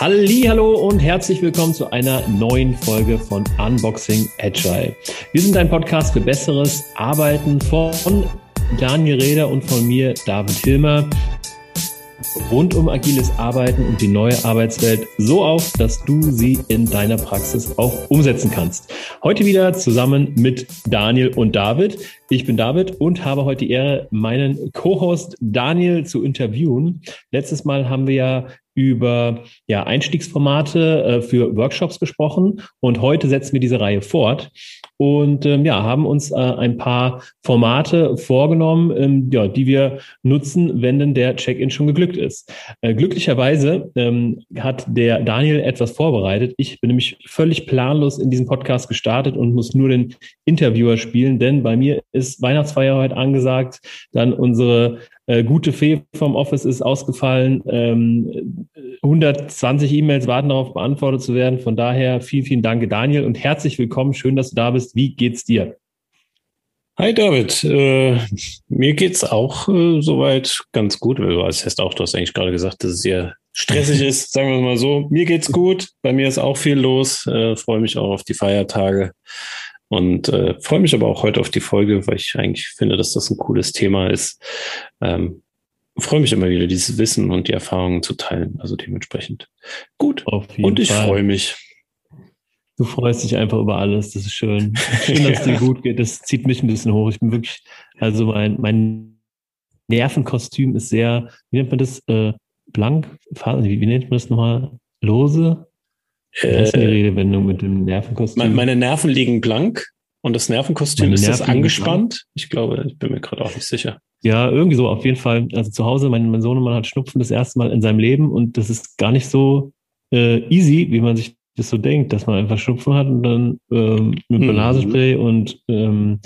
Hallo und herzlich willkommen zu einer neuen Folge von Unboxing Agile. Wir sind ein Podcast für besseres Arbeiten von Daniel Reder und von mir, David Hilmer rund um agiles Arbeiten und die neue Arbeitswelt so auf, dass du sie in deiner Praxis auch umsetzen kannst. Heute wieder zusammen mit Daniel und David. Ich bin David und habe heute die Ehre, meinen Co-Host Daniel zu interviewen. Letztes Mal haben wir ja über ja, Einstiegsformate äh, für Workshops gesprochen und heute setzen wir diese Reihe fort und ähm, ja, haben uns äh, ein paar Formate vorgenommen, ähm, ja, die wir nutzen, wenn denn der Check-in schon geglückt ist. Äh, glücklicherweise ähm, hat der Daniel etwas vorbereitet. Ich bin nämlich völlig planlos in diesen Podcast gestartet und muss nur den Interviewer spielen, denn bei mir ist Weihnachtsfeier heute angesagt, dann unsere äh, gute Fee vom Office ist ausgefallen. Ähm, 120 E-Mails warten darauf, beantwortet zu werden. Von daher vielen, vielen Dank, Daniel, und herzlich willkommen. Schön, dass du da bist. Wie geht's dir? Hi David, äh, mir geht's auch äh, soweit ganz gut. Du hast auch, du hast eigentlich gerade gesagt, dass es sehr stressig ist, sagen wir mal so. Mir geht's gut, bei mir ist auch viel los. Äh, Freue mich auch auf die Feiertage. Und äh, freue mich aber auch heute auf die Folge, weil ich eigentlich finde, dass das ein cooles Thema ist. Ähm, freue mich immer wieder, dieses Wissen und die Erfahrungen zu teilen. Also dementsprechend gut. und ich freue mich. Du freust dich einfach über alles. Das ist schön. Schön, dass es dir gut geht. Das zieht mich ein bisschen hoch. Ich bin wirklich, also mein, mein Nervenkostüm ist sehr, wie nennt man das? Äh, blank? Wie, wie nennt man das nochmal? Lose? Was ist die äh, Redewendung mit dem Nervenkostüm? Meine Nerven liegen blank und das Nervenkostüm meine ist Nerven das angespannt. Ich glaube, ich bin mir gerade auch nicht sicher. Ja, irgendwie so, auf jeden Fall. Also zu Hause, mein, mein Sohnemann hat Schnupfen das erste Mal in seinem Leben und das ist gar nicht so äh, easy, wie man sich das so denkt, dass man einfach Schnupfen hat und dann ähm, mit mhm. Nasenspray und ähm,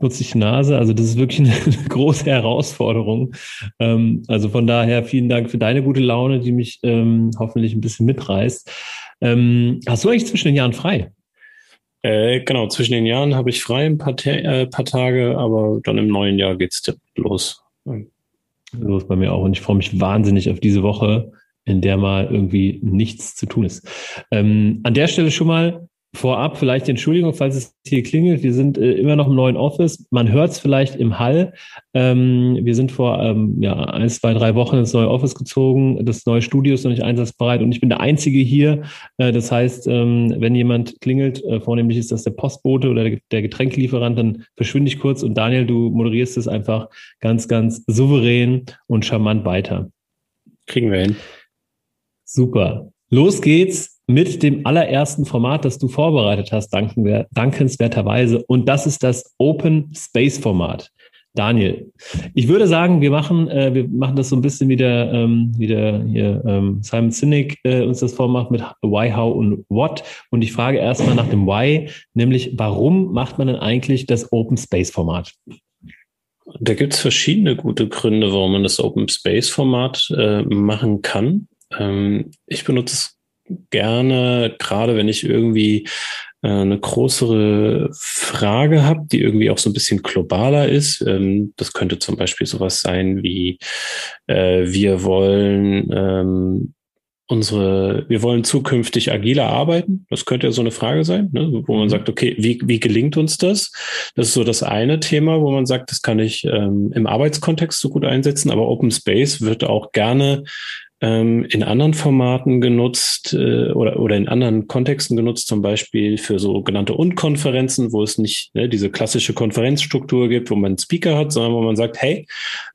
die Nase. Also das ist wirklich eine, große Herausforderung. Ähm, also von daher vielen Dank für deine gute Laune, die mich ähm, hoffentlich ein bisschen mitreißt. Ähm, hast du eigentlich zwischen den Jahren frei? Äh, genau, zwischen den Jahren habe ich frei ein paar, äh, paar Tage, aber dann im neuen Jahr geht's los. Los bei mir auch. Und ich freue mich wahnsinnig auf diese Woche, in der mal irgendwie nichts zu tun ist. Ähm, an der Stelle schon mal Vorab vielleicht Entschuldigung, falls es hier klingelt. Wir sind äh, immer noch im neuen Office. Man hört es vielleicht im Hall. Ähm, wir sind vor ähm, ja, ein, zwei, drei Wochen ins neue Office gezogen. Das neue Studio ist noch nicht einsatzbereit und ich bin der Einzige hier. Äh, das heißt, ähm, wenn jemand klingelt, äh, vornehmlich ist das der Postbote oder der, der Getränkelieferant, dann verschwinde ich kurz und Daniel, du moderierst es einfach ganz, ganz souverän und charmant weiter. Kriegen wir hin. Super. Los geht's mit dem allerersten Format, das du vorbereitet hast, dankenswerterweise. Und das ist das Open Space Format. Daniel, ich würde sagen, wir machen, äh, wir machen das so ein bisschen wie der, ähm, wie der hier, ähm, Simon Sinek äh, uns das vormacht mit Why, How und What. Und ich frage erstmal nach dem Why, nämlich warum macht man denn eigentlich das Open Space Format? Da gibt es verschiedene gute Gründe, warum man das Open Space Format äh, machen kann. Ähm, ich benutze es gerne, gerade wenn ich irgendwie äh, eine größere Frage habe, die irgendwie auch so ein bisschen globaler ist. Ähm, das könnte zum Beispiel sowas sein wie, äh, wir wollen ähm, unsere, wir wollen zukünftig agiler arbeiten. Das könnte ja so eine Frage sein, ne? wo man mhm. sagt, okay, wie, wie gelingt uns das? Das ist so das eine Thema, wo man sagt, das kann ich ähm, im Arbeitskontext so gut einsetzen, aber Open Space wird auch gerne ähm, in anderen Formaten genutzt äh, oder, oder in anderen Kontexten genutzt, zum Beispiel für sogenannte Und-Konferenzen, wo es nicht ne, diese klassische Konferenzstruktur gibt, wo man einen Speaker hat, sondern wo man sagt, hey,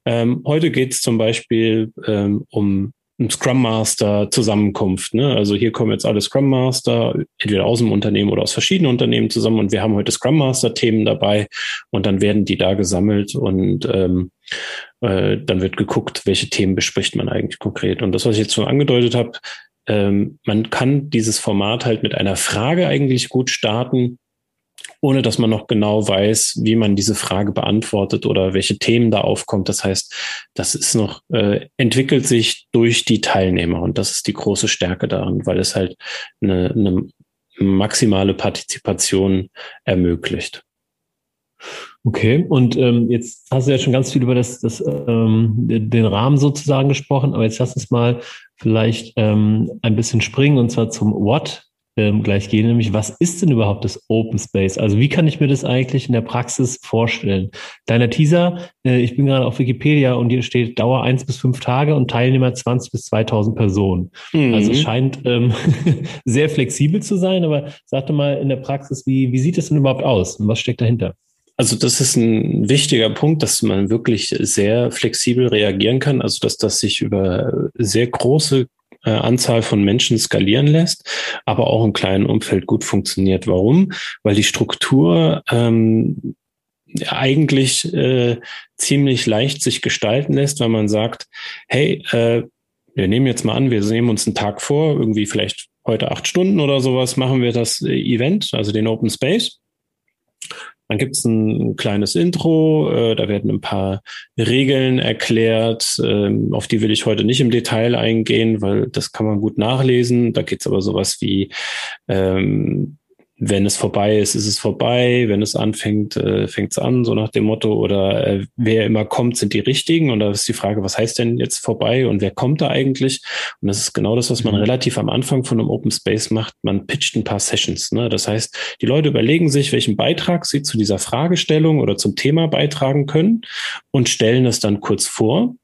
ähm, heute geht es zum Beispiel ähm, um ein Scrum Master Zusammenkunft. Ne? Also hier kommen jetzt alle Scrum Master, entweder aus dem Unternehmen oder aus verschiedenen Unternehmen zusammen und wir haben heute Scrum Master Themen dabei und dann werden die da gesammelt und ähm, äh, dann wird geguckt, welche Themen bespricht man eigentlich konkret. Und das, was ich jetzt schon angedeutet habe, ähm, man kann dieses Format halt mit einer Frage eigentlich gut starten, ohne dass man noch genau weiß, wie man diese Frage beantwortet oder welche Themen da aufkommt. Das heißt, das ist noch, äh, entwickelt sich durch die Teilnehmer und das ist die große Stärke daran, weil es halt eine, eine maximale Partizipation ermöglicht. Okay, und ähm, jetzt hast du ja schon ganz viel über das, das, ähm, den Rahmen sozusagen gesprochen, aber jetzt lass uns mal vielleicht ähm, ein bisschen springen und zwar zum What ähm, gleich gehen, nämlich was ist denn überhaupt das Open Space? Also wie kann ich mir das eigentlich in der Praxis vorstellen? Kleiner Teaser, äh, ich bin gerade auf Wikipedia und hier steht Dauer eins bis fünf Tage und Teilnehmer 20 bis 2000 Personen. Mhm. Also es scheint ähm, sehr flexibel zu sein, aber sag doch mal in der Praxis, wie, wie sieht es denn überhaupt aus und was steckt dahinter? Also das ist ein wichtiger Punkt, dass man wirklich sehr flexibel reagieren kann, also dass das sich über sehr große äh, Anzahl von Menschen skalieren lässt, aber auch im kleinen Umfeld gut funktioniert. Warum? Weil die Struktur ähm, eigentlich äh, ziemlich leicht sich gestalten lässt, weil man sagt, hey, äh, wir nehmen jetzt mal an, wir nehmen uns einen Tag vor, irgendwie vielleicht heute acht Stunden oder sowas, machen wir das äh, Event, also den Open Space. Dann gibt es ein kleines Intro, äh, da werden ein paar Regeln erklärt, ähm, auf die will ich heute nicht im Detail eingehen, weil das kann man gut nachlesen. Da geht es aber sowas wie ähm, wenn es vorbei ist, ist es vorbei. Wenn es anfängt, äh, fängt es an, so nach dem Motto. Oder äh, wer immer kommt, sind die richtigen. Und da ist die Frage, was heißt denn jetzt vorbei und wer kommt da eigentlich? Und das ist genau das, was man mhm. relativ am Anfang von einem Open Space macht. Man pitcht ein paar Sessions. Ne? Das heißt, die Leute überlegen sich, welchen Beitrag sie zu dieser Fragestellung oder zum Thema beitragen können und stellen es dann kurz vor.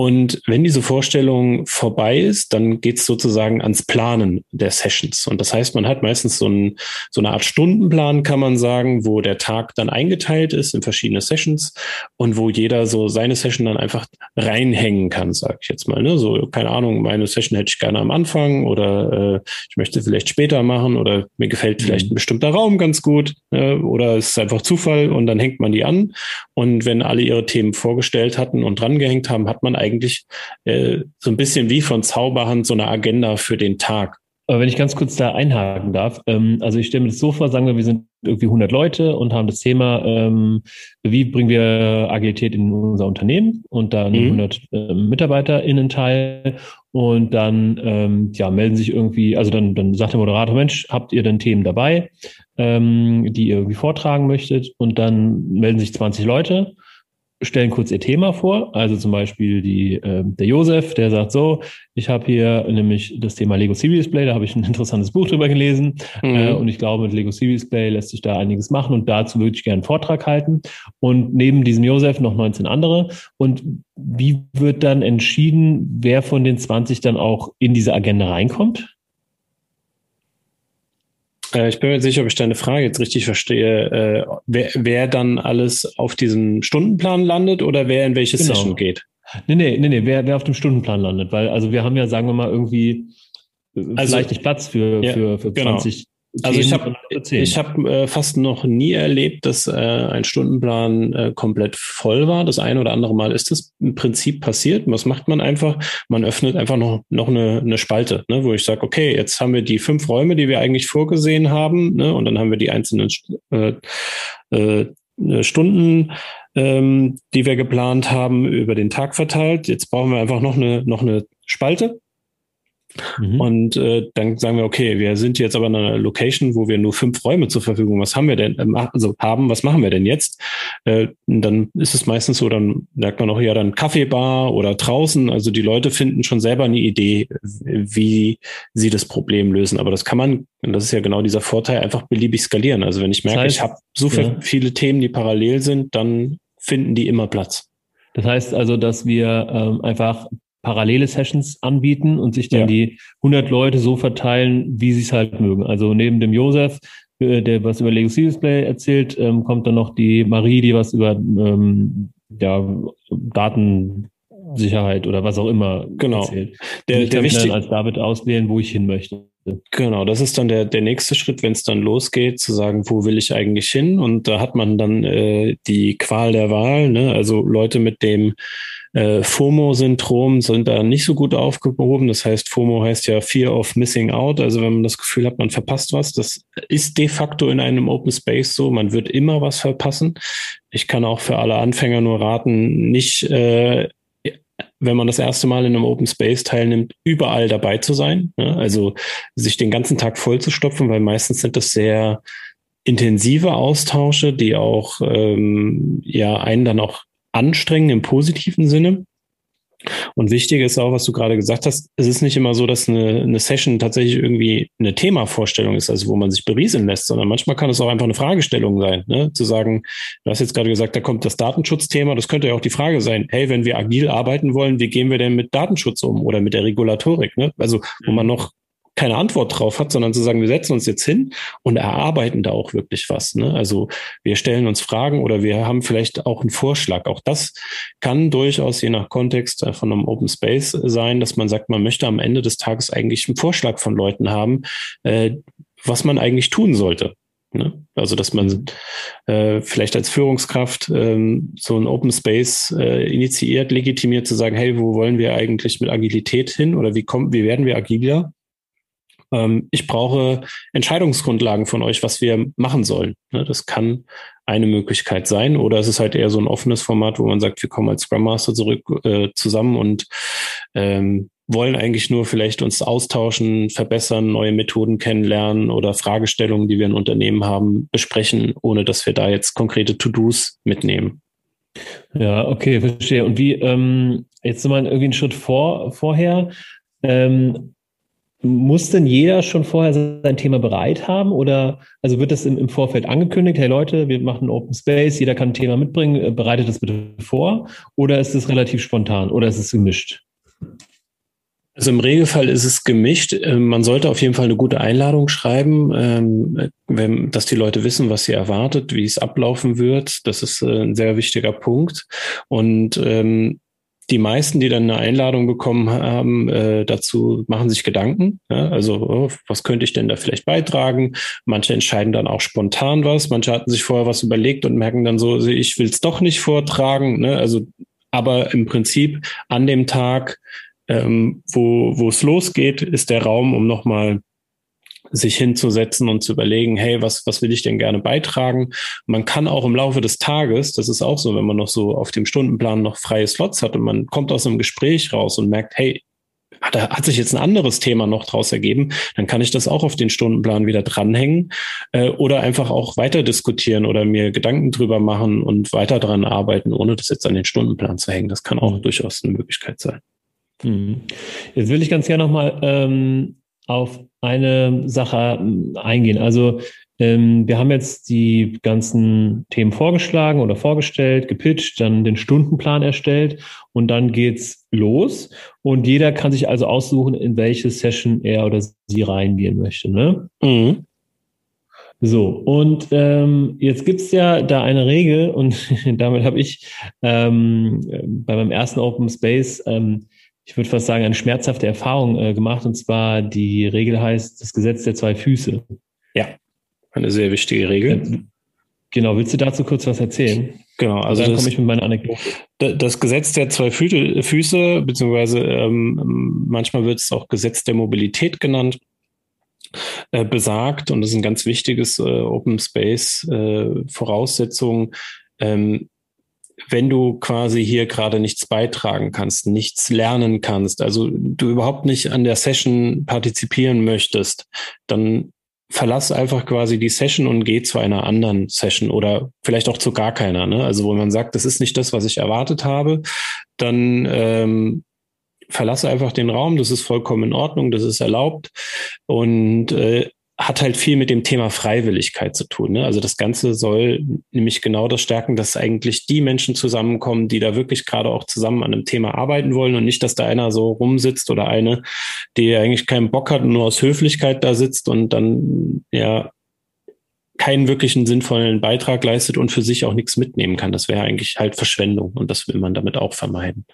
Und wenn diese Vorstellung vorbei ist, dann geht es sozusagen ans Planen der Sessions. Und das heißt, man hat meistens so, ein, so eine Art Stundenplan, kann man sagen, wo der Tag dann eingeteilt ist in verschiedene Sessions und wo jeder so seine Session dann einfach reinhängen kann, sage ich jetzt mal. Ne? So, keine Ahnung, meine Session hätte ich gerne am Anfang oder äh, ich möchte vielleicht später machen oder mir gefällt vielleicht mhm. ein bestimmter Raum ganz gut äh, oder es ist einfach Zufall und dann hängt man die an. Und wenn alle ihre Themen vorgestellt hatten und drangehängt haben, hat man eigentlich äh, so ein bisschen wie von Zauberhand so eine Agenda für den Tag. Aber wenn ich ganz kurz da einhaken darf, ähm, also ich stelle mir das so vor, sagen wir, wir sind irgendwie 100 Leute und haben das Thema, ähm, wie bringen wir Agilität in unser Unternehmen und dann mhm. 100 äh, MitarbeiterInnen teil und dann ähm, ja, melden sich irgendwie, also dann, dann sagt der Moderator, Mensch, habt ihr denn Themen dabei, ähm, die ihr irgendwie vortragen möchtet und dann melden sich 20 Leute stellen kurz ihr Thema vor. Also zum Beispiel die, äh, der Josef, der sagt so, ich habe hier nämlich das Thema Lego CV Display, da habe ich ein interessantes Buch drüber gelesen mhm. äh, und ich glaube, mit Lego CV Display lässt sich da einiges machen und dazu würde ich gerne einen Vortrag halten. Und neben diesem Josef noch 19 andere. Und wie wird dann entschieden, wer von den 20 dann auch in diese Agenda reinkommt? Äh, ich bin mir nicht sicher, ob ich deine Frage jetzt richtig verstehe. Äh, wer, wer dann alles auf diesem Stundenplan landet oder wer in welche genau. Session geht? Nee, nee, nee, nee, wer, wer auf dem Stundenplan landet. Weil, also wir haben ja, sagen wir mal, irgendwie äh, also, vielleicht nicht Platz für, ja, für, für 20, genau. Also ich habe ich hab, äh, fast noch nie erlebt, dass äh, ein Stundenplan äh, komplett voll war. Das eine oder andere Mal ist das im Prinzip passiert. Was macht man einfach? Man öffnet einfach noch, noch eine, eine Spalte, ne, wo ich sage, okay, jetzt haben wir die fünf Räume, die wir eigentlich vorgesehen haben, ne, und dann haben wir die einzelnen äh, äh, Stunden, ähm, die wir geplant haben, über den Tag verteilt. Jetzt brauchen wir einfach noch eine, noch eine Spalte Mhm. Und äh, dann sagen wir, okay, wir sind jetzt aber in einer Location, wo wir nur fünf Räume zur Verfügung. Was haben wir denn? Ähm, also haben, was machen wir denn jetzt? Äh, dann ist es meistens so, dann sagt man auch ja dann Kaffeebar oder draußen. Also die Leute finden schon selber eine Idee, wie sie das Problem lösen. Aber das kann man, und das ist ja genau dieser Vorteil, einfach beliebig skalieren. Also wenn ich merke, das heißt, ich habe so ja. viele Themen, die parallel sind, dann finden die immer Platz. Das heißt also, dass wir ähm, einfach parallele Sessions anbieten und sich dann ja. die 100 Leute so verteilen, wie sie es halt mögen. Also neben dem Josef, äh, der was über Legacy Display erzählt, ähm, kommt dann noch die Marie, die was über ähm, ja, Datensicherheit oder was auch immer genau. erzählt. Der, der wichtig dann als David auswählen, wo ich hin möchte. Genau, das ist dann der, der nächste Schritt, wenn es dann losgeht, zu sagen, wo will ich eigentlich hin? Und da hat man dann äh, die Qual der Wahl, ne? also Leute mit dem äh, FOMO-Syndrom sind da nicht so gut aufgehoben. Das heißt, FOMO heißt ja Fear of Missing Out. Also wenn man das Gefühl hat, man verpasst was, das ist de facto in einem Open Space so. Man wird immer was verpassen. Ich kann auch für alle Anfänger nur raten, nicht äh, wenn man das erste Mal in einem Open Space teilnimmt, überall dabei zu sein. Ne? Also sich den ganzen Tag voll zu stopfen, weil meistens sind das sehr intensive Austausche, die auch ähm, ja einen dann auch anstrengen im positiven Sinne. Und wichtig ist auch, was du gerade gesagt hast, es ist nicht immer so, dass eine, eine Session tatsächlich irgendwie eine Themavorstellung ist, also wo man sich berieseln lässt, sondern manchmal kann es auch einfach eine Fragestellung sein. Ne? Zu sagen, du hast jetzt gerade gesagt, da kommt das Datenschutzthema, das könnte ja auch die Frage sein, hey, wenn wir agil arbeiten wollen, wie gehen wir denn mit Datenschutz um oder mit der Regulatorik? Ne? Also wo man noch keine Antwort drauf hat, sondern zu sagen, wir setzen uns jetzt hin und erarbeiten da auch wirklich was. Ne? Also wir stellen uns Fragen oder wir haben vielleicht auch einen Vorschlag. Auch das kann durchaus je nach Kontext äh, von einem Open Space sein, dass man sagt, man möchte am Ende des Tages eigentlich einen Vorschlag von Leuten haben, äh, was man eigentlich tun sollte. Ne? Also, dass man äh, vielleicht als Führungskraft ähm, so ein Open Space äh, initiiert, legitimiert, zu sagen, hey, wo wollen wir eigentlich mit Agilität hin oder wie kommen, wie werden wir agiler? Ähm, ich brauche Entscheidungsgrundlagen von euch, was wir machen sollen. Ne, das kann eine Möglichkeit sein. Oder es ist halt eher so ein offenes Format, wo man sagt, wir kommen als Scrum Master zurück äh, zusammen und ähm, wollen eigentlich nur vielleicht uns austauschen, verbessern, neue Methoden kennenlernen oder Fragestellungen, die wir in Unternehmen haben, besprechen, ohne dass wir da jetzt konkrete To-Dos mitnehmen. Ja, okay, verstehe. Und wie, ähm, jetzt mal irgendwie einen Schritt vor, vorher. Ähm, muss denn jeder schon vorher sein Thema bereit haben oder also wird das im, im, Vorfeld angekündigt, hey Leute, wir machen Open Space, jeder kann ein Thema mitbringen, äh, bereitet das bitte vor oder ist es relativ spontan oder ist es gemischt? Also im Regelfall ist es gemischt. Ähm, man sollte auf jeden Fall eine gute Einladung schreiben, ähm, dass die Leute wissen, was sie erwartet, wie es ablaufen wird. Das ist äh, ein sehr wichtiger Punkt. Und ähm, die meisten, die dann eine Einladung bekommen haben, äh, dazu machen sich Gedanken. Ja? Also, oh, was könnte ich denn da vielleicht beitragen? Manche entscheiden dann auch spontan was. Manche hatten sich vorher was überlegt und merken dann so, ich will es doch nicht vortragen. Ne? Also, aber im Prinzip an dem Tag, ähm, wo wo es losgeht, ist der Raum, um nochmal sich hinzusetzen und zu überlegen, hey, was, was will ich denn gerne beitragen? Man kann auch im Laufe des Tages, das ist auch so, wenn man noch so auf dem Stundenplan noch freie Slots hat und man kommt aus einem Gespräch raus und merkt, hey, da hat sich jetzt ein anderes Thema noch draus ergeben, dann kann ich das auch auf den Stundenplan wieder dranhängen äh, oder einfach auch weiter diskutieren oder mir Gedanken drüber machen und weiter dran arbeiten, ohne das jetzt an den Stundenplan zu hängen. Das kann auch mhm. durchaus eine Möglichkeit sein. Mhm. Jetzt will ich ganz gerne nochmal ähm, auf eine Sache ähm, eingehen. Also ähm, wir haben jetzt die ganzen Themen vorgeschlagen oder vorgestellt, gepitcht, dann den Stundenplan erstellt und dann geht's los. Und jeder kann sich also aussuchen, in welche Session er oder sie reingehen möchte. Ne? Mhm. So, und ähm, jetzt gibt's ja da eine Regel und damit habe ich ähm, bei meinem ersten Open Space ähm, ich würde fast sagen, eine schmerzhafte Erfahrung äh, gemacht. Und zwar die Regel heißt das Gesetz der zwei Füße. Ja, eine sehr wichtige Regel. Äh, genau, willst du dazu kurz was erzählen? Genau, also dann komme ich mit meiner Anekdote. Das Gesetz der zwei Füße, beziehungsweise ähm, manchmal wird es auch Gesetz der Mobilität genannt, äh, besagt, und das ist ein ganz wichtiges äh, Open Space äh, Voraussetzung, ähm, wenn du quasi hier gerade nichts beitragen kannst, nichts lernen kannst, also du überhaupt nicht an der Session partizipieren möchtest, dann verlass einfach quasi die Session und geh zu einer anderen Session oder vielleicht auch zu gar keiner. Ne? Also wo man sagt, das ist nicht das, was ich erwartet habe, dann ähm, verlasse einfach den Raum. Das ist vollkommen in Ordnung, das ist erlaubt und äh, hat halt viel mit dem Thema Freiwilligkeit zu tun. Ne? Also das Ganze soll nämlich genau das stärken, dass eigentlich die Menschen zusammenkommen, die da wirklich gerade auch zusammen an einem Thema arbeiten wollen und nicht, dass da einer so rumsitzt oder eine, die eigentlich keinen Bock hat und nur aus Höflichkeit da sitzt und dann ja keinen wirklichen sinnvollen Beitrag leistet und für sich auch nichts mitnehmen kann. Das wäre eigentlich halt Verschwendung und das will man damit auch vermeiden.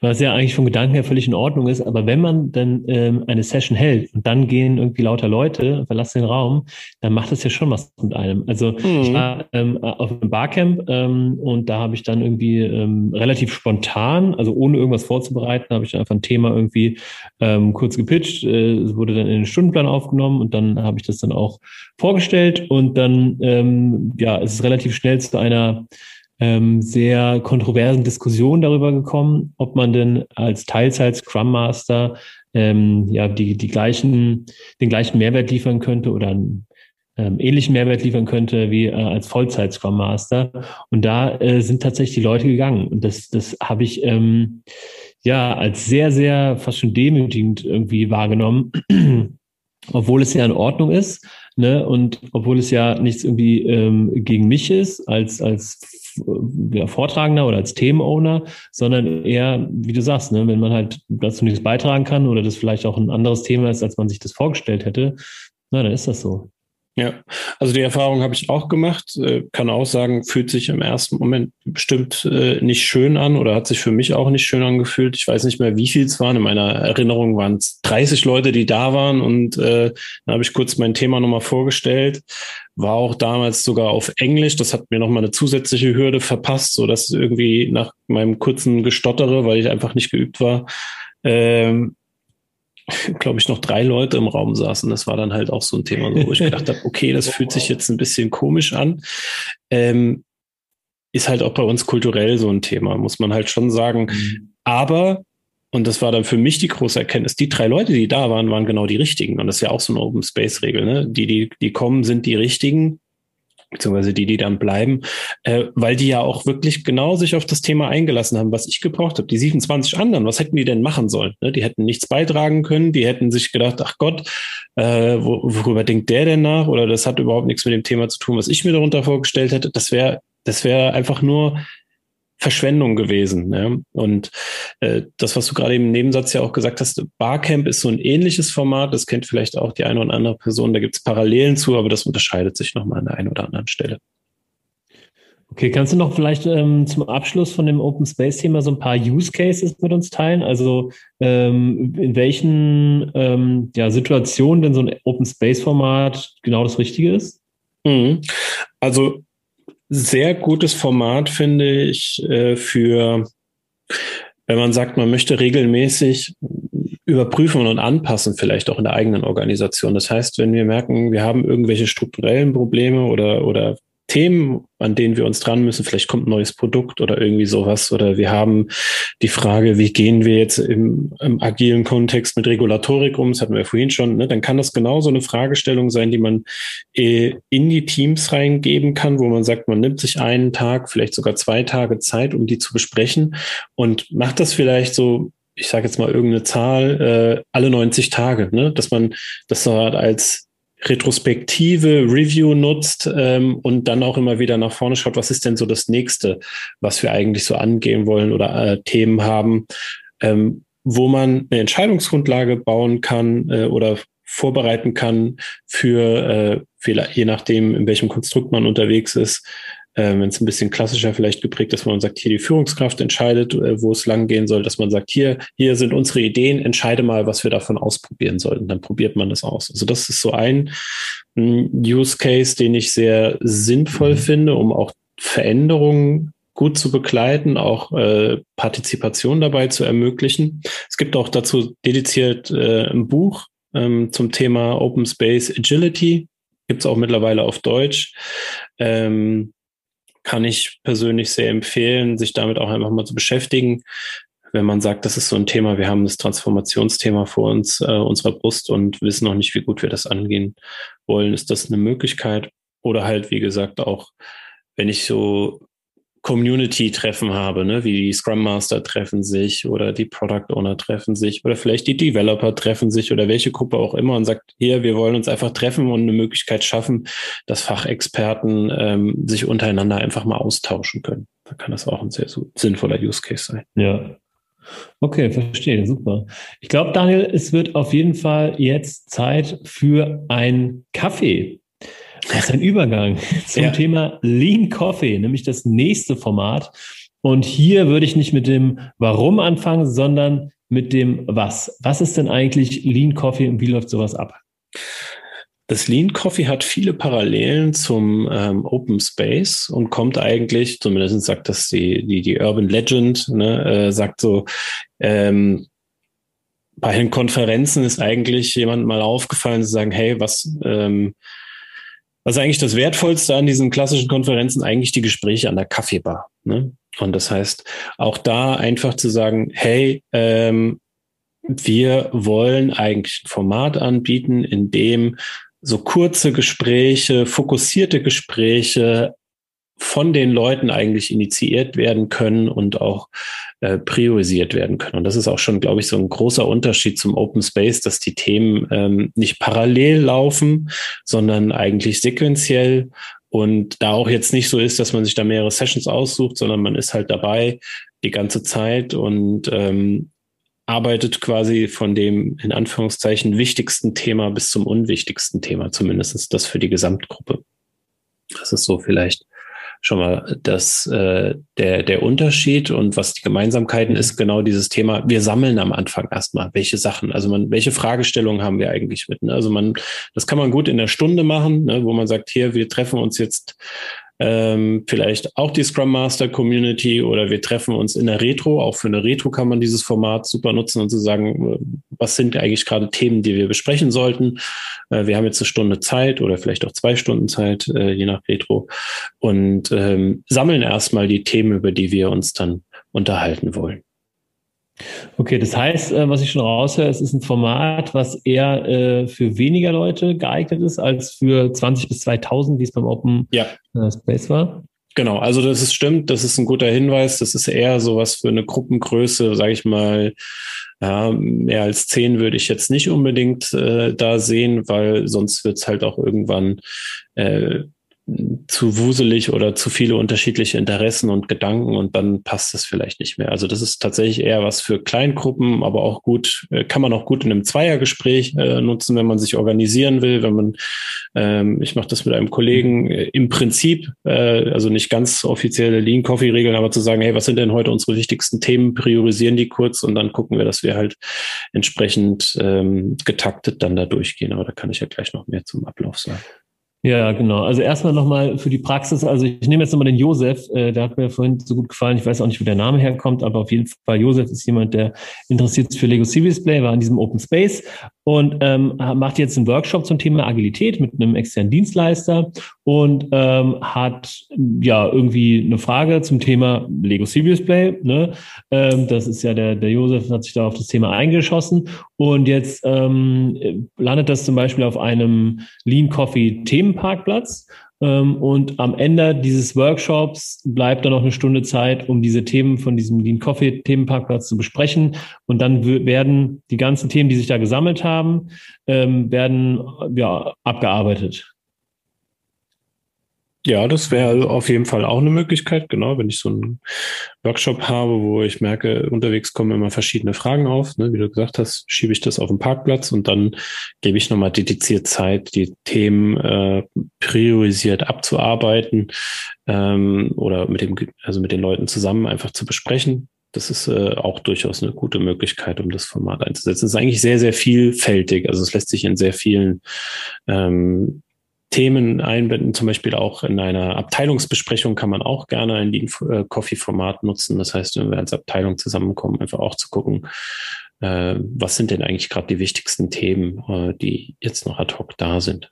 Was ja eigentlich vom Gedanken her völlig in Ordnung ist, aber wenn man dann ähm, eine Session hält und dann gehen irgendwie lauter Leute, verlassen den Raum, dann macht das ja schon was mit einem. Also mhm. ich war ähm, auf einem Barcamp ähm, und da habe ich dann irgendwie ähm, relativ spontan, also ohne irgendwas vorzubereiten, habe ich dann einfach ein Thema irgendwie ähm, kurz gepitcht, äh, es wurde dann in den Stundenplan aufgenommen und dann habe ich das dann auch vorgestellt und dann ähm, ja, es ist relativ schnell zu einer ähm, sehr kontroversen Diskussionen darüber gekommen, ob man denn als Teilzeit-Scrum Master ähm, ja die, die gleichen, den gleichen Mehrwert liefern könnte oder einen ähm, ähnlichen Mehrwert liefern könnte wie äh, als Vollzeit-Scrum Master. Und da äh, sind tatsächlich die Leute gegangen. Und das, das habe ich ähm, ja als sehr, sehr fast schon demütigend irgendwie wahrgenommen, obwohl es ja in Ordnung ist. Ne? Und obwohl es ja nichts irgendwie ähm, gegen mich ist als, als ja, Vortragender oder als Themenowner, sondern eher, wie du sagst, ne, wenn man halt dazu nichts beitragen kann oder das vielleicht auch ein anderes Thema ist, als man sich das vorgestellt hätte, na, dann ist das so. Ja, also die Erfahrung habe ich auch gemacht. Äh, kann auch sagen, fühlt sich im ersten Moment bestimmt äh, nicht schön an oder hat sich für mich auch nicht schön angefühlt. Ich weiß nicht mehr, wie viel es waren. In meiner Erinnerung waren es 30 Leute, die da waren und äh, dann habe ich kurz mein Thema nochmal vorgestellt. War auch damals sogar auf Englisch. Das hat mir nochmal eine zusätzliche Hürde verpasst, so dass irgendwie nach meinem kurzen Gestottere, weil ich einfach nicht geübt war, ähm, glaube ich, noch drei Leute im Raum saßen. Das war dann halt auch so ein Thema, wo ich gedacht habe, okay, das fühlt sich jetzt ein bisschen komisch an. Ähm, ist halt auch bei uns kulturell so ein Thema, muss man halt schon sagen. Mhm. Aber, und das war dann für mich die große Erkenntnis, die drei Leute, die da waren, waren genau die richtigen. Und das ist ja auch so eine Open Space Regel. Ne? Die, die, die kommen, sind die richtigen beziehungsweise die, die dann bleiben, äh, weil die ja auch wirklich genau sich auf das Thema eingelassen haben, was ich gebraucht habe. Die 27 anderen, was hätten die denn machen sollen? Ne? Die hätten nichts beitragen können, die hätten sich gedacht, ach Gott, äh, wo, worüber denkt der denn nach? Oder das hat überhaupt nichts mit dem Thema zu tun, was ich mir darunter vorgestellt hätte. Das wäre das wäre einfach nur Verschwendung gewesen. Ne? Und äh, das, was du gerade im Nebensatz ja auch gesagt hast, Barcamp ist so ein ähnliches Format, das kennt vielleicht auch die eine oder andere Person, da gibt es Parallelen zu, aber das unterscheidet sich nochmal an der einen oder anderen Stelle. Okay, kannst du noch vielleicht ähm, zum Abschluss von dem Open Space-Thema so ein paar Use Cases mit uns teilen? Also ähm, in welchen ähm, ja, Situationen denn so ein Open Space-Format genau das Richtige ist? Mhm. Also sehr gutes Format, finde ich, äh, für, wenn man sagt, man möchte regelmäßig überprüfen und anpassen, vielleicht auch in der eigenen Organisation. Das heißt, wenn wir merken, wir haben irgendwelche strukturellen Probleme oder, oder Themen, an denen wir uns dran müssen. Vielleicht kommt ein neues Produkt oder irgendwie sowas. Oder wir haben die Frage, wie gehen wir jetzt im, im agilen Kontext mit Regulatorik um? Das hatten wir vorhin schon. Ne? Dann kann das genauso eine Fragestellung sein, die man äh, in die Teams reingeben kann, wo man sagt, man nimmt sich einen Tag, vielleicht sogar zwei Tage Zeit, um die zu besprechen und macht das vielleicht so ich sage jetzt mal irgendeine Zahl, äh, alle 90 Tage, ne? dass man das so als retrospektive Review nutzt ähm, und dann auch immer wieder nach vorne schaut, was ist denn so das nächste, was wir eigentlich so angehen wollen oder äh, Themen haben, ähm, wo man eine Entscheidungsgrundlage bauen kann äh, oder vorbereiten kann für, äh, je nachdem, in welchem Konstrukt man unterwegs ist, äh, wenn es ein bisschen klassischer vielleicht geprägt ist, wo man sagt, hier die Führungskraft entscheidet, äh, wo es lang gehen soll, dass man sagt, hier, hier sind unsere Ideen, entscheide mal, was wir davon ausprobieren sollten. Dann probiert man das aus. Also das ist so ein, ein Use Case, den ich sehr sinnvoll mhm. finde, um auch Veränderungen gut zu begleiten, auch äh, Partizipation dabei zu ermöglichen. Es gibt auch dazu dediziert äh, ein Buch ähm, zum Thema Open Space Agility. Gibt es auch mittlerweile auf Deutsch. Ähm, kann ich persönlich sehr empfehlen, sich damit auch einfach mal zu beschäftigen. Wenn man sagt, das ist so ein Thema, wir haben das Transformationsthema vor uns, äh, unserer Brust und wissen noch nicht, wie gut wir das angehen wollen, ist das eine Möglichkeit. Oder halt, wie gesagt, auch wenn ich so Community-Treffen habe, ne? wie die Scrum Master treffen sich oder die Product Owner treffen sich oder vielleicht die Developer treffen sich oder welche Gruppe auch immer und sagt, hier, wir wollen uns einfach treffen und eine Möglichkeit schaffen, dass Fachexperten ähm, sich untereinander einfach mal austauschen können. Da kann das auch ein sehr sinnvoller Use Case sein. Ja. Okay, verstehe, super. Ich glaube, Daniel, es wird auf jeden Fall jetzt Zeit für ein Kaffee. Das ist ein Übergang zum ja. Thema Lean Coffee, nämlich das nächste Format. Und hier würde ich nicht mit dem Warum anfangen, sondern mit dem Was. Was ist denn eigentlich Lean Coffee und wie läuft sowas ab? Das Lean Coffee hat viele Parallelen zum ähm, Open Space und kommt eigentlich, zumindest sagt das die, die, die Urban Legend, ne, äh, sagt so, ähm, bei den Konferenzen ist eigentlich jemand mal aufgefallen zu sagen, hey, was, ähm, was ist eigentlich das Wertvollste an diesen klassischen Konferenzen? Eigentlich die Gespräche an der Kaffeebar. Ne? Und das heißt, auch da einfach zu sagen, hey, ähm, wir wollen eigentlich ein Format anbieten, in dem so kurze Gespräche, fokussierte Gespräche von den Leuten eigentlich initiiert werden können und auch äh, priorisiert werden können. Und das ist auch schon, glaube ich, so ein großer Unterschied zum Open Space, dass die Themen ähm, nicht parallel laufen, sondern eigentlich sequenziell und da auch jetzt nicht so ist, dass man sich da mehrere Sessions aussucht, sondern man ist halt dabei die ganze Zeit und ähm, arbeitet quasi von dem in Anführungszeichen wichtigsten Thema bis zum unwichtigsten Thema, zumindest das für die Gesamtgruppe. Das ist so vielleicht schon mal das, äh, der, der Unterschied und was die Gemeinsamkeiten ist, genau dieses Thema. Wir sammeln am Anfang erstmal, welche Sachen, also man, welche Fragestellungen haben wir eigentlich mit. Ne? Also man, das kann man gut in der Stunde machen, ne, wo man sagt, hier, wir treffen uns jetzt ähm, vielleicht auch die Scrum Master Community oder wir treffen uns in der Retro. Auch für eine Retro kann man dieses Format super nutzen und zu sagen, äh, was sind eigentlich gerade Themen, die wir besprechen sollten. Äh, wir haben jetzt eine Stunde Zeit oder vielleicht auch zwei Stunden Zeit, äh, je nach Retro und ähm, sammeln erstmal die Themen, über die wir uns dann unterhalten wollen. Okay, das heißt, äh, was ich schon raushöre, es ist ein Format, was eher äh, für weniger Leute geeignet ist als für 20 bis 2000, wie es beim Open ja. Äh, Space war. Genau, also das ist stimmt, das ist ein guter Hinweis. Das ist eher sowas für eine Gruppengröße, sage ich mal, ja, mehr als zehn würde ich jetzt nicht unbedingt äh, da sehen, weil sonst wird es halt auch irgendwann äh, zu wuselig oder zu viele unterschiedliche Interessen und Gedanken und dann passt es vielleicht nicht mehr. Also das ist tatsächlich eher was für Kleingruppen, aber auch gut, äh, kann man auch gut in einem Zweiergespräch äh, nutzen, wenn man sich organisieren will, wenn man, ähm, ich mache das mit einem Kollegen äh, im Prinzip, äh, also nicht ganz offizielle Lean Coffee Regeln, aber zu sagen, hey, was sind denn heute unsere wichtigsten Themen, priorisieren die kurz und dann gucken wir, dass wir halt entsprechend ähm, getaktet dann da durchgehen. Aber da kann ich ja gleich noch mehr zum Ablauf sagen. Ja, genau. Also erstmal nochmal für die Praxis. Also ich nehme jetzt nochmal den Josef, äh, der hat mir vorhin so gut gefallen. Ich weiß auch nicht, wo der Name herkommt, aber auf jeden Fall Josef ist jemand, der interessiert sich für Lego Series Play, war in diesem Open Space und ähm, macht jetzt einen Workshop zum Thema Agilität mit einem externen Dienstleister und ähm, hat ja irgendwie eine Frage zum Thema Lego Serious Play. Ne? Ähm, das ist ja der, der Josef hat sich da auf das Thema eingeschossen und jetzt ähm, landet das zum Beispiel auf einem Lean Coffee Themenparkplatz ähm, und am Ende dieses Workshops bleibt dann noch eine Stunde Zeit, um diese Themen von diesem Lean Coffee Themenparkplatz zu besprechen. Und dann werden die ganzen Themen, die sich da gesammelt haben, ähm, werden ja abgearbeitet. Ja, das wäre auf jeden Fall auch eine Möglichkeit, genau, wenn ich so einen Workshop habe, wo ich merke, unterwegs kommen immer verschiedene Fragen auf. Ne? Wie du gesagt hast, schiebe ich das auf den Parkplatz und dann gebe ich nochmal dediziert Zeit, die Themen äh, priorisiert abzuarbeiten ähm, oder mit dem, also mit den Leuten zusammen einfach zu besprechen. Das ist äh, auch durchaus eine gute Möglichkeit, um das Format einzusetzen. Es ist eigentlich sehr, sehr vielfältig. Also es lässt sich in sehr vielen ähm, Themen einbinden, zum Beispiel auch in einer Abteilungsbesprechung kann man auch gerne ein Lean äh, Coffee Format nutzen. Das heißt, wenn wir als Abteilung zusammenkommen, einfach auch zu gucken, äh, was sind denn eigentlich gerade die wichtigsten Themen, äh, die jetzt noch ad hoc da sind.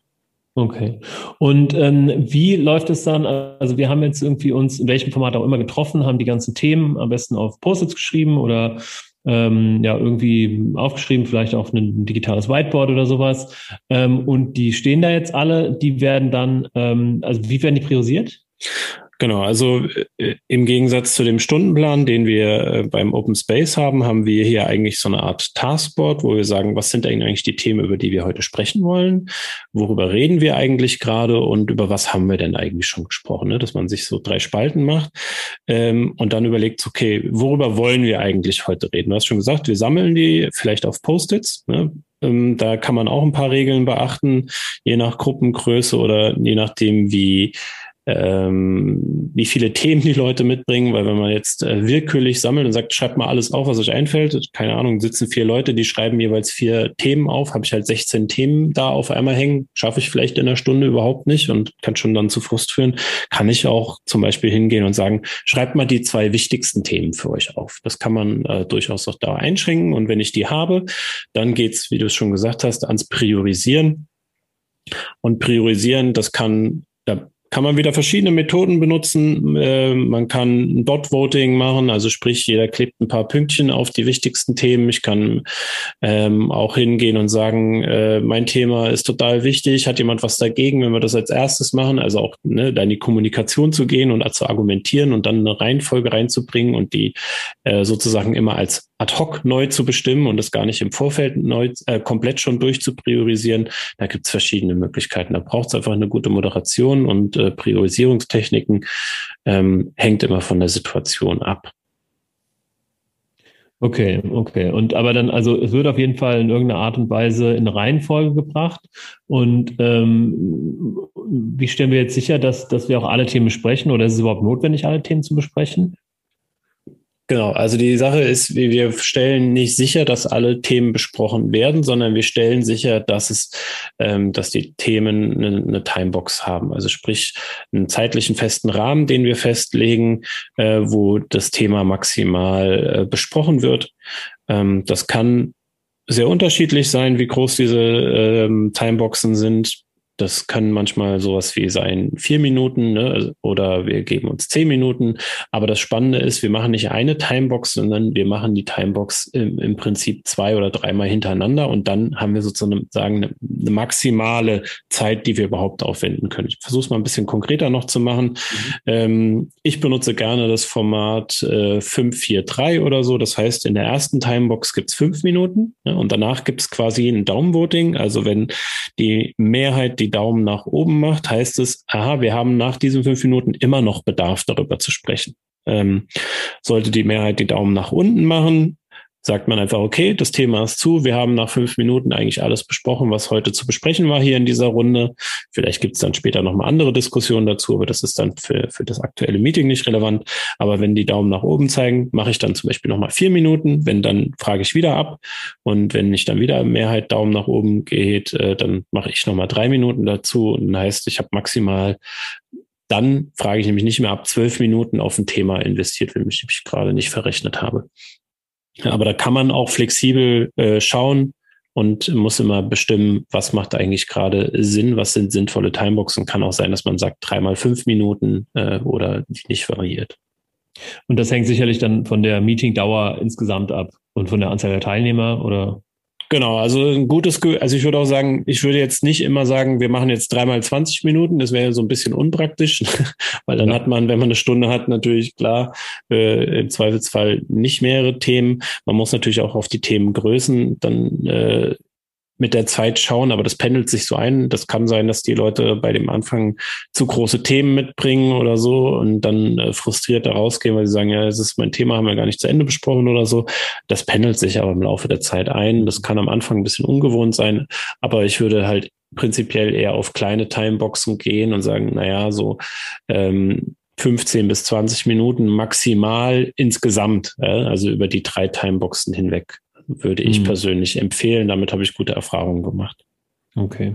Okay. Und ähm, wie läuft es dann? Also wir haben jetzt irgendwie uns in welchem Format auch immer getroffen, haben die ganzen Themen am besten auf Post-its geschrieben oder ähm, ja irgendwie aufgeschrieben, vielleicht auf ein digitales Whiteboard oder sowas. Ähm, und die stehen da jetzt alle, die werden dann, ähm, also wie werden die priorisiert? Genau, also äh, im Gegensatz zu dem Stundenplan, den wir äh, beim Open Space haben, haben wir hier eigentlich so eine Art Taskboard, wo wir sagen, was sind eigentlich die Themen, über die wir heute sprechen wollen? Worüber reden wir eigentlich gerade und über was haben wir denn eigentlich schon gesprochen? Ne? Dass man sich so drei Spalten macht ähm, und dann überlegt, okay, worüber wollen wir eigentlich heute reden? Du hast schon gesagt, wir sammeln die vielleicht auf Post-its. Ne? Ähm, da kann man auch ein paar Regeln beachten, je nach Gruppengröße oder je nachdem, wie ähm, wie viele Themen die Leute mitbringen, weil wenn man jetzt äh, willkürlich sammelt und sagt, schreibt mal alles auf, was euch einfällt, keine Ahnung, sitzen vier Leute, die schreiben jeweils vier Themen auf, habe ich halt 16 Themen da auf einmal hängen, schaffe ich vielleicht in einer Stunde überhaupt nicht und kann schon dann zu Frust führen, kann ich auch zum Beispiel hingehen und sagen, schreibt mal die zwei wichtigsten Themen für euch auf. Das kann man äh, durchaus auch da einschränken und wenn ich die habe, dann geht's, wie du es schon gesagt hast, ans Priorisieren Und priorisieren, das kann, da kann man wieder verschiedene Methoden benutzen. Äh, man kann Dot Voting machen, also sprich, jeder klebt ein paar Pünktchen auf die wichtigsten Themen. Ich kann ähm, auch hingehen und sagen, äh, mein Thema ist total wichtig. Hat jemand was dagegen, wenn wir das als erstes machen? Also auch ne, da in die Kommunikation zu gehen und zu argumentieren und dann eine Reihenfolge reinzubringen und die äh, sozusagen immer als ad hoc neu zu bestimmen und das gar nicht im Vorfeld neu äh, komplett schon durchzupriorisieren. Da gibt es verschiedene Möglichkeiten. Da braucht es einfach eine gute Moderation und äh, Priorisierungstechniken. Ähm, hängt immer von der Situation ab. Okay, okay. Und aber dann, also es wird auf jeden Fall in irgendeiner Art und Weise in Reihenfolge gebracht. Und ähm, wie stellen wir jetzt sicher, dass, dass wir auch alle Themen besprechen oder ist es überhaupt notwendig, alle Themen zu besprechen? Genau, also die Sache ist, wir stellen nicht sicher, dass alle Themen besprochen werden, sondern wir stellen sicher, dass es, ähm, dass die Themen eine, eine Timebox haben. Also sprich einen zeitlichen festen Rahmen, den wir festlegen, äh, wo das Thema maximal äh, besprochen wird. Ähm, das kann sehr unterschiedlich sein, wie groß diese ähm, Timeboxen sind. Das kann manchmal sowas wie sein vier Minuten ne? Also, oder wir geben uns zehn Minuten. Aber das Spannende ist, wir machen nicht eine Timebox, sondern wir machen die Timebox im, im Prinzip zwei oder dreimal hintereinander und dann haben wir sozusagen eine, eine maximale Zeit, die wir überhaupt aufwenden können. Ich versuche es mal ein bisschen konkreter noch zu machen. Mhm. Ähm, ich benutze gerne das Format äh, 543 oder so. Das heißt, in der ersten Timebox gibt es fünf Minuten ne? und danach gibt es quasi ein Daumenvoting. Also wenn die Mehrheit die die Daumen nach oben macht, heißt es, aha, wir haben nach diesen fünf Minuten immer noch Bedarf, darüber zu sprechen. Ähm, sollte die Mehrheit die Daumen nach unten machen, sagt man einfach, okay, das Thema ist zu. Wir haben nach fünf Minuten eigentlich alles besprochen, was heute zu besprechen war hier in dieser Runde. Vielleicht gibt es dann später nochmal andere Diskussionen dazu, aber das ist dann für, für das aktuelle Meeting nicht relevant. Aber wenn die Daumen nach oben zeigen, mache ich dann zum Beispiel nochmal vier Minuten. Wenn dann frage ich wieder ab. Und wenn ich dann wieder Mehrheit Daumen nach oben geht, äh, dann mache ich nochmal drei Minuten dazu. Und dann heißt, ich habe maximal dann frage ich nämlich nicht mehr ab zwölf Minuten auf ein Thema investiert, wenn ich mich gerade nicht verrechnet habe. Aber da kann man auch flexibel äh, schauen und muss immer bestimmen, was macht eigentlich gerade Sinn, was sind sinnvolle Timeboxen. Kann auch sein, dass man sagt, dreimal fünf Minuten äh, oder nicht variiert. Und das hängt sicherlich dann von der Meetingdauer insgesamt ab und von der Anzahl der Teilnehmer oder Genau, also ein gutes, also ich würde auch sagen, ich würde jetzt nicht immer sagen, wir machen jetzt dreimal 20 Minuten, das wäre so ein bisschen unpraktisch, weil dann ja. hat man, wenn man eine Stunde hat, natürlich klar, äh, im Zweifelsfall nicht mehrere Themen. Man muss natürlich auch auf die Themengrößen dann äh, mit der Zeit schauen, aber das pendelt sich so ein. Das kann sein, dass die Leute bei dem Anfang zu große Themen mitbringen oder so und dann äh, frustriert da rausgehen, weil sie sagen, ja, das ist mein Thema, haben wir gar nicht zu Ende besprochen oder so. Das pendelt sich aber im Laufe der Zeit ein. Das kann am Anfang ein bisschen ungewohnt sein, aber ich würde halt prinzipiell eher auf kleine Timeboxen gehen und sagen, naja, so ähm, 15 bis 20 Minuten maximal insgesamt, äh, also über die drei Timeboxen hinweg würde ich mhm. persönlich empfehlen. Damit habe ich gute Erfahrungen gemacht. Okay.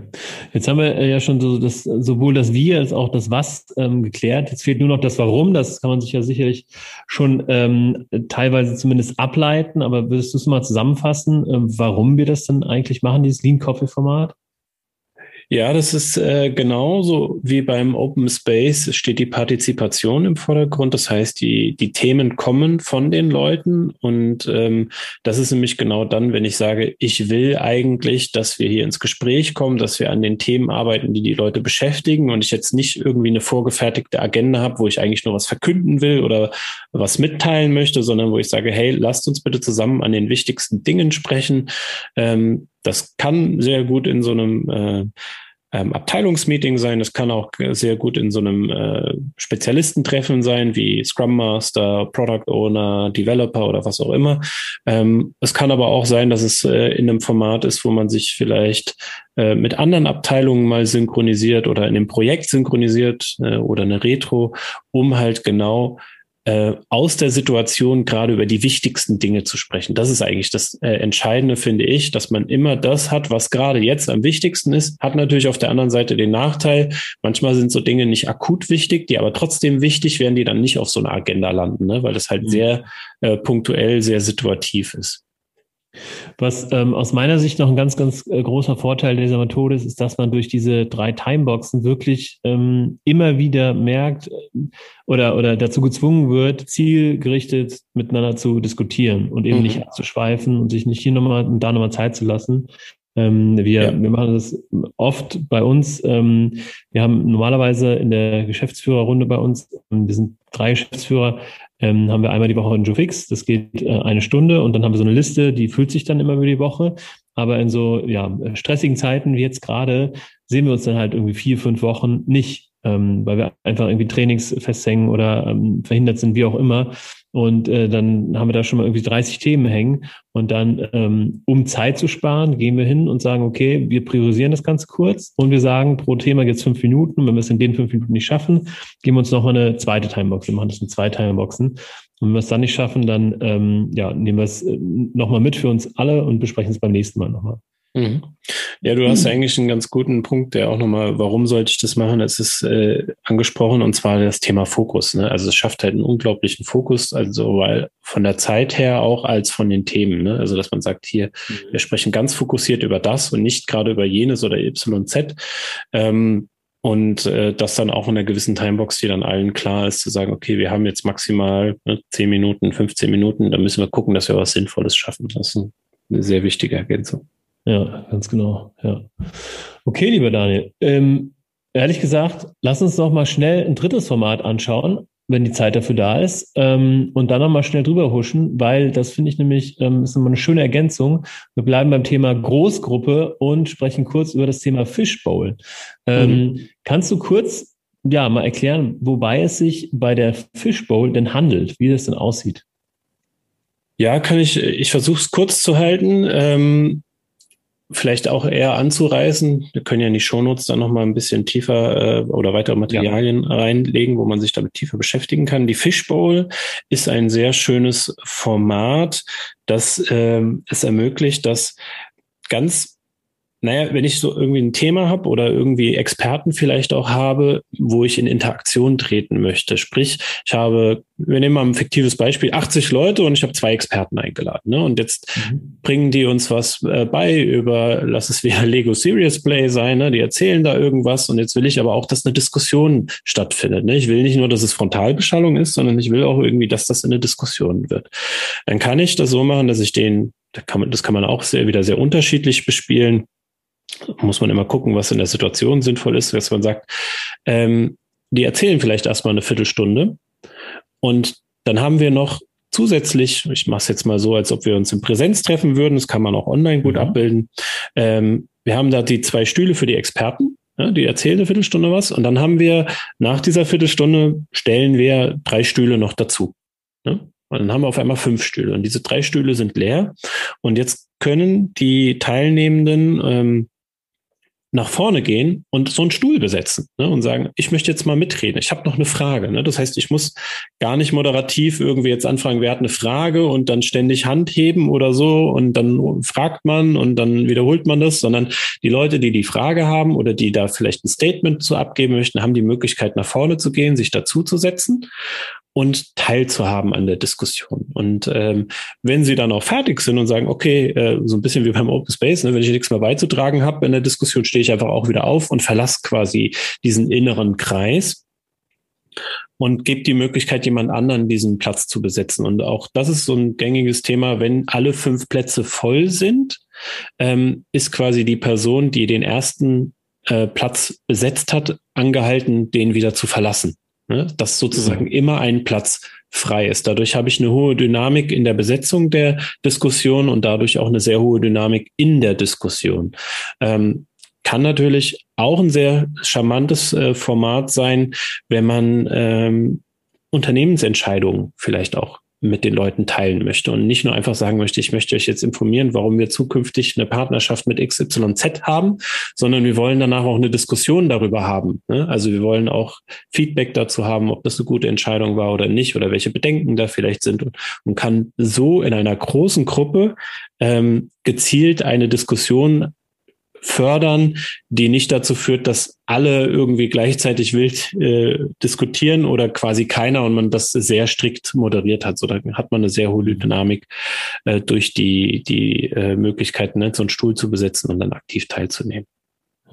Jetzt haben wir äh, ja schon so das, sowohl das Wie als auch das Was ähm, geklärt. Jetzt fehlt nur noch das Warum. Das kann man sich ja sicherlich schon ähm, teilweise zumindest ableiten. Aber würdest du es mal zusammenfassen, äh, warum wir das dann eigentlich machen, dieses Lean Coffee Format? Ja, das ist äh, genauso wie beim Open Space steht die Partizipation im Vordergrund. Das heißt, die, die Themen kommen von den Leuten und ähm, das ist nämlich genau dann, wenn ich sage, ich will eigentlich, dass wir hier ins Gespräch kommen, dass wir an den Themen arbeiten, die die Leute beschäftigen und ich jetzt nicht irgendwie eine vorgefertigte Agenda habe, wo ich eigentlich nur was verkünden will oder was mitteilen möchte, sondern wo ich sage, hey, lasst uns bitte zusammen an den wichtigsten Dingen sprechen. Ähm, das kann sehr gut in so einem äh, ähm, Abteilungsmeeting sein. Es kann auch sehr gut in so einem äh, Spezialistentreffen sein, wie Scrum Master, Product Owner, Developer oder was auch immer. Ähm, es kann aber auch sein, dass es äh, in einem Format ist, wo man sich vielleicht äh, mit anderen Abteilungen mal synchronisiert oder in dem Projekt synchronisiert äh, oder eine Retro, um halt genau äh, aus der Situation gerade über die wichtigsten Dinge zu sprechen. Das ist eigentlich das äh, Entscheidende, finde ich, dass man immer das hat, was gerade jetzt am wichtigsten ist. Hat natürlich auf der anderen Seite den Nachteil, manchmal sind so Dinge nicht akut wichtig, die aber trotzdem wichtig werden, die dann nicht auf so einer Agenda landen, ne? weil das halt mhm. sehr äh, punktuell, sehr situativ ist. Was ähm, aus meiner Sicht noch ein ganz, ganz äh, großer Vorteil dieser Methode ist, ist, dass man durch diese drei Timeboxen wirklich ähm, immer wieder merkt äh, oder, oder dazu gezwungen wird, zielgerichtet miteinander zu diskutieren und eben mhm. nicht abzuschweifen und sich nicht hier nochmal und da nochmal Zeit zu lassen. Ähm, wir, ja. wir machen das oft bei uns. Ähm, wir haben normalerweise in der Geschäftsführerrunde bei uns, ähm, wir sind drei Geschäftsführer, ähm, haben wir einmal die Woche einen Joe Fix, das geht äh, eine Stunde und dann haben wir so eine Liste, die füllt sich dann immer über die Woche. Aber in so ja, stressigen Zeiten wie jetzt gerade sehen wir uns dann halt irgendwie vier, fünf Wochen nicht, ähm, weil wir einfach irgendwie Trainings festhängen oder ähm, verhindert sind, wie auch immer. Und äh, dann haben wir da schon mal irgendwie 30 Themen hängen. Und dann, ähm, um Zeit zu sparen, gehen wir hin und sagen, okay, wir priorisieren das ganz kurz und wir sagen, pro Thema jetzt fünf Minuten. Wenn wir es in den fünf Minuten nicht schaffen, geben wir uns nochmal eine zweite Timebox. Wir machen das in zwei Timeboxen. Und wenn wir es dann nicht schaffen, dann ähm, ja, nehmen wir es äh, nochmal mit für uns alle und besprechen es beim nächsten Mal nochmal. Mhm. Ja, du hast mhm. eigentlich einen ganz guten Punkt, der auch nochmal, warum sollte ich das machen? Es ist äh, angesprochen und zwar das Thema Fokus. Ne? Also es schafft halt einen unglaublichen Fokus, also weil von der Zeit her auch als von den Themen. Ne? Also dass man sagt, hier, mhm. wir sprechen ganz fokussiert über das und nicht gerade über jenes oder YZ. Ähm, und äh, das dann auch in einer gewissen Timebox, die dann allen klar ist, zu sagen, okay, wir haben jetzt maximal ne, 10 Minuten, 15 Minuten, da müssen wir gucken, dass wir was Sinnvolles schaffen. Das ist eine sehr wichtige Ergänzung. Ja, ganz genau. Ja. Okay, lieber Daniel. Ähm, ehrlich gesagt, lass uns doch mal schnell ein drittes Format anschauen, wenn die Zeit dafür da ist, ähm, und dann nochmal schnell drüber huschen, weil das finde ich nämlich ähm, ist immer eine schöne Ergänzung. Wir bleiben beim Thema Großgruppe und sprechen kurz über das Thema Fishbowl. Ähm, mhm. Kannst du kurz ja mal erklären, wobei es sich bei der Fishbowl denn handelt, wie das denn aussieht? Ja, kann ich. Ich versuche es kurz zu halten. Vielleicht auch eher anzureißen. Wir können ja in die Shownotes dann nochmal ein bisschen tiefer äh, oder weitere Materialien ja. reinlegen, wo man sich damit tiefer beschäftigen kann. Die Fishbowl ist ein sehr schönes Format, das ähm, es ermöglicht, dass ganz naja, wenn ich so irgendwie ein Thema habe oder irgendwie Experten vielleicht auch habe, wo ich in Interaktion treten möchte. Sprich, ich habe, wir nehmen mal ein fiktives Beispiel, 80 Leute und ich habe zwei Experten eingeladen. Ne? Und jetzt mhm. bringen die uns was äh, bei über, lass es wieder Lego Serious Play sein, ne? die erzählen da irgendwas und jetzt will ich aber auch, dass eine Diskussion stattfindet. Ne? Ich will nicht nur, dass es Frontalbeschallung ist, sondern ich will auch irgendwie, dass das in eine Diskussion wird. Dann kann ich das so machen, dass ich den, das kann man, das kann man auch sehr, wieder sehr unterschiedlich bespielen muss man immer gucken, was in der Situation sinnvoll ist, dass man sagt, ähm, die erzählen vielleicht erstmal eine Viertelstunde und dann haben wir noch zusätzlich, ich mache es jetzt mal so, als ob wir uns in Präsenz treffen würden, das kann man auch online gut ja. abbilden. Ähm, wir haben da die zwei Stühle für die Experten, ja, die erzählen eine Viertelstunde was und dann haben wir nach dieser Viertelstunde stellen wir drei Stühle noch dazu. Ne? Und dann haben wir auf einmal fünf Stühle und diese drei Stühle sind leer und jetzt können die Teilnehmenden ähm, nach vorne gehen und so einen Stuhl besetzen ne, und sagen, ich möchte jetzt mal mitreden, ich habe noch eine Frage. Ne? Das heißt, ich muss gar nicht moderativ irgendwie jetzt anfragen, wer hat eine Frage und dann ständig Hand heben oder so und dann fragt man und dann wiederholt man das, sondern die Leute, die die Frage haben oder die da vielleicht ein Statement zu abgeben möchten, haben die Möglichkeit nach vorne zu gehen, sich dazu zu setzen und teilzuhaben an der Diskussion. Und ähm, wenn sie dann auch fertig sind und sagen, okay, äh, so ein bisschen wie beim Open Space, ne, wenn ich nichts mehr beizutragen habe in der Diskussion, stehe ich einfach auch wieder auf und verlasse quasi diesen inneren Kreis und gebe die Möglichkeit, jemand anderen diesen Platz zu besetzen. Und auch das ist so ein gängiges Thema, wenn alle fünf Plätze voll sind, ähm, ist quasi die Person, die den ersten äh, Platz besetzt hat, angehalten, den wieder zu verlassen ne? dass sozusagen mhm. immer ein Platz frei ist. Dadurch habe ich eine hohe Dynamik in der Besetzung der Diskussion und dadurch auch eine sehr hohe Dynamik in der Diskussion. Ähm, kann natürlich auch ein sehr charmantes äh, Format sein, wenn man ähm, Unternehmensentscheidungen vielleicht auch mit den Leuten teilen möchte und nicht nur einfach sagen möchte, ich möchte euch jetzt informieren, warum wir zukünftig eine Partnerschaft mit XYZ haben, sondern wir wollen danach auch eine Diskussion darüber haben. Ne? Also wir wollen auch Feedback dazu haben, ob das eine gute Entscheidung war oder nicht oder welche Bedenken da vielleicht sind und, kann so in einer großen Gruppe ähm, gezielt eine Diskussion fördern, die nicht dazu führt, dass alle irgendwie gleichzeitig wild äh, diskutieren oder quasi keiner und man das sehr strikt moderiert hat. So da hat man eine sehr hohe Dynamik äh, durch die, die äh, Möglichkeit, ne, so einen Stuhl zu besetzen und dann aktiv teilzunehmen.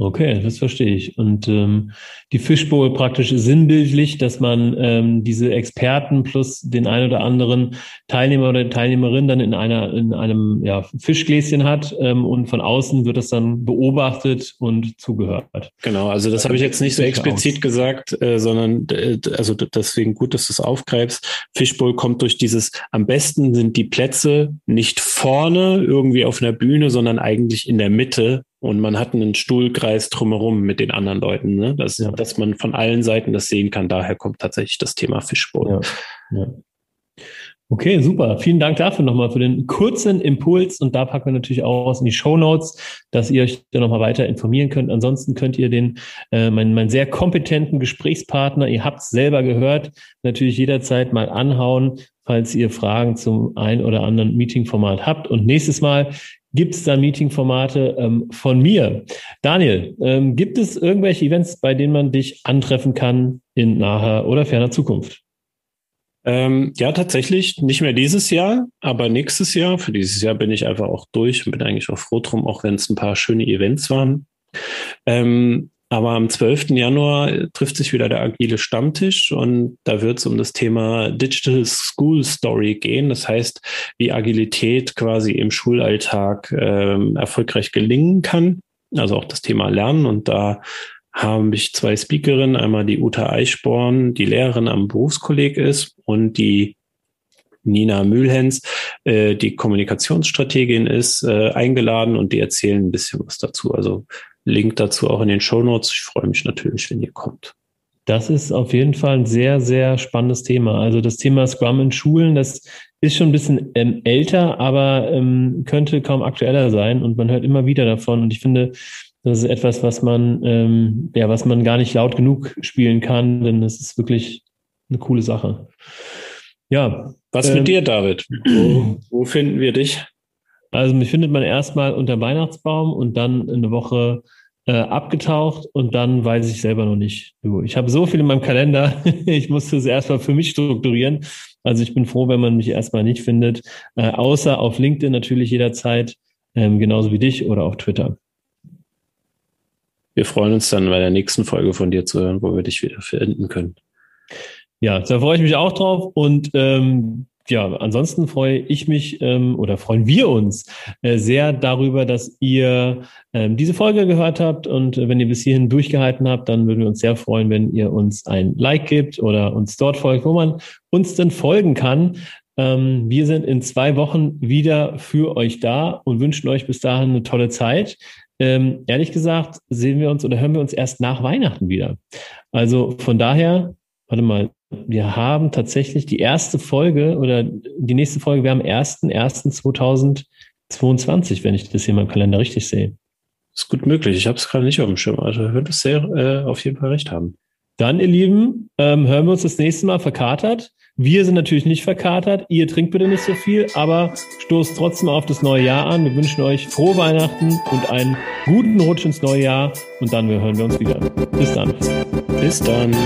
Okay, das verstehe ich. Und ähm, die Fishbowl praktisch sinnbildlich, dass man ähm, diese Experten plus den ein oder anderen Teilnehmer oder Teilnehmerin dann in einer in einem ja, Fischgläschen hat ähm, und von außen wird das dann beobachtet und zugehört. Genau, also das habe ich jetzt nicht so explizit gesagt, äh, sondern äh, also deswegen gut, dass du es aufgreifst. Fishbowl kommt durch dieses am besten sind die Plätze nicht vorne irgendwie auf einer Bühne, sondern eigentlich in der Mitte und man hat einen Stuhlkreis drumherum mit den anderen Leuten, ne? Das, ja. dass man von allen Seiten das sehen kann. Daher kommt tatsächlich das Thema Fishbowl. Ja. Ja. Okay, super. Vielen Dank dafür nochmal für den kurzen Impuls. Und da packen wir natürlich auch was in die Show Notes, dass ihr euch da nochmal weiter informieren könnt. Ansonsten könnt ihr den, äh, meinen, meinen sehr kompetenten Gesprächspartner, ihr habt es selber gehört, natürlich jederzeit mal anhauen, falls ihr Fragen zum ein oder anderen Meetingformat habt. Und nächstes Mal gibt es da Meetingformate ähm, von mir. Daniel, ähm, gibt es irgendwelche Events, bei denen man dich antreffen kann in naher oder ferner Zukunft? Ähm, ja, tatsächlich nicht mehr dieses Jahr, aber nächstes Jahr. Für dieses Jahr bin ich einfach auch durch und bin eigentlich auch froh drum, auch wenn es ein paar schöne Events waren. Ähm, aber am 12. Januar trifft sich wieder der agile Stammtisch und da wird es um das Thema Digital School Story gehen. Das heißt, wie Agilität quasi im Schulalltag ähm, erfolgreich gelingen kann. Also auch das Thema Lernen. Und da haben ich zwei Speakerinnen, einmal die Uta Eichborn, die Lehrerin am Berufskolleg ist und die Nina Mühlhens, äh, die Kommunikationsstrategin ist, äh, eingeladen und die erzählen ein bisschen was dazu. Also Link dazu auch in den Show Notes. Ich freue mich natürlich, wenn ihr kommt. Das ist auf jeden Fall ein sehr, sehr spannendes Thema. Also das Thema Scrum in Schulen, das ist schon ein bisschen ähm, älter, aber ähm, könnte kaum aktueller sein und man hört immer wieder davon. Und ich finde, das ist etwas, was man, ähm, ja, was man gar nicht laut genug spielen kann, denn es ist wirklich eine coole Sache. Ja. Was mit ähm, dir, David? Wo, wo finden wir dich? Also mich findet man erstmal unter Weihnachtsbaum und dann eine Woche äh, abgetaucht und dann weiß ich selber noch nicht. Ich habe so viel in meinem Kalender, ich musste es erstmal für mich strukturieren. Also ich bin froh, wenn man mich erstmal nicht findet, äh, außer auf LinkedIn natürlich jederzeit, ähm, genauso wie dich oder auf Twitter. Wir freuen uns dann bei der nächsten Folge von dir zu hören, wo wir dich wieder finden können. Ja, da freue ich mich auch drauf und ähm, ja, ansonsten freue ich mich ähm, oder freuen wir uns äh, sehr darüber, dass ihr ähm, diese Folge gehört habt. Und äh, wenn ihr bis hierhin durchgehalten habt, dann würden wir uns sehr freuen, wenn ihr uns ein Like gibt oder uns dort folgt, wo man uns denn folgen kann. Ähm, wir sind in zwei Wochen wieder für euch da und wünschen euch bis dahin eine tolle Zeit. Ähm, ehrlich gesagt, sehen wir uns oder hören wir uns erst nach Weihnachten wieder. Also von daher, warte mal, wir haben tatsächlich die erste Folge oder die nächste Folge wäre am 1.1.2022, wenn ich das hier in meinem Kalender richtig sehe. Ist gut möglich. Ich habe es gerade nicht auf dem Schirm. Also könntest sehr äh, auf jeden Fall recht haben. Dann, ihr Lieben, ähm, hören wir uns das nächste Mal verkatert. Wir sind natürlich nicht verkatert. Ihr trinkt bitte nicht so viel, aber stoßt trotzdem auf das neue Jahr an. Wir wünschen euch frohe Weihnachten und einen guten Rutsch ins neue Jahr. Und dann hören wir uns wieder. Bis dann. Bis dann.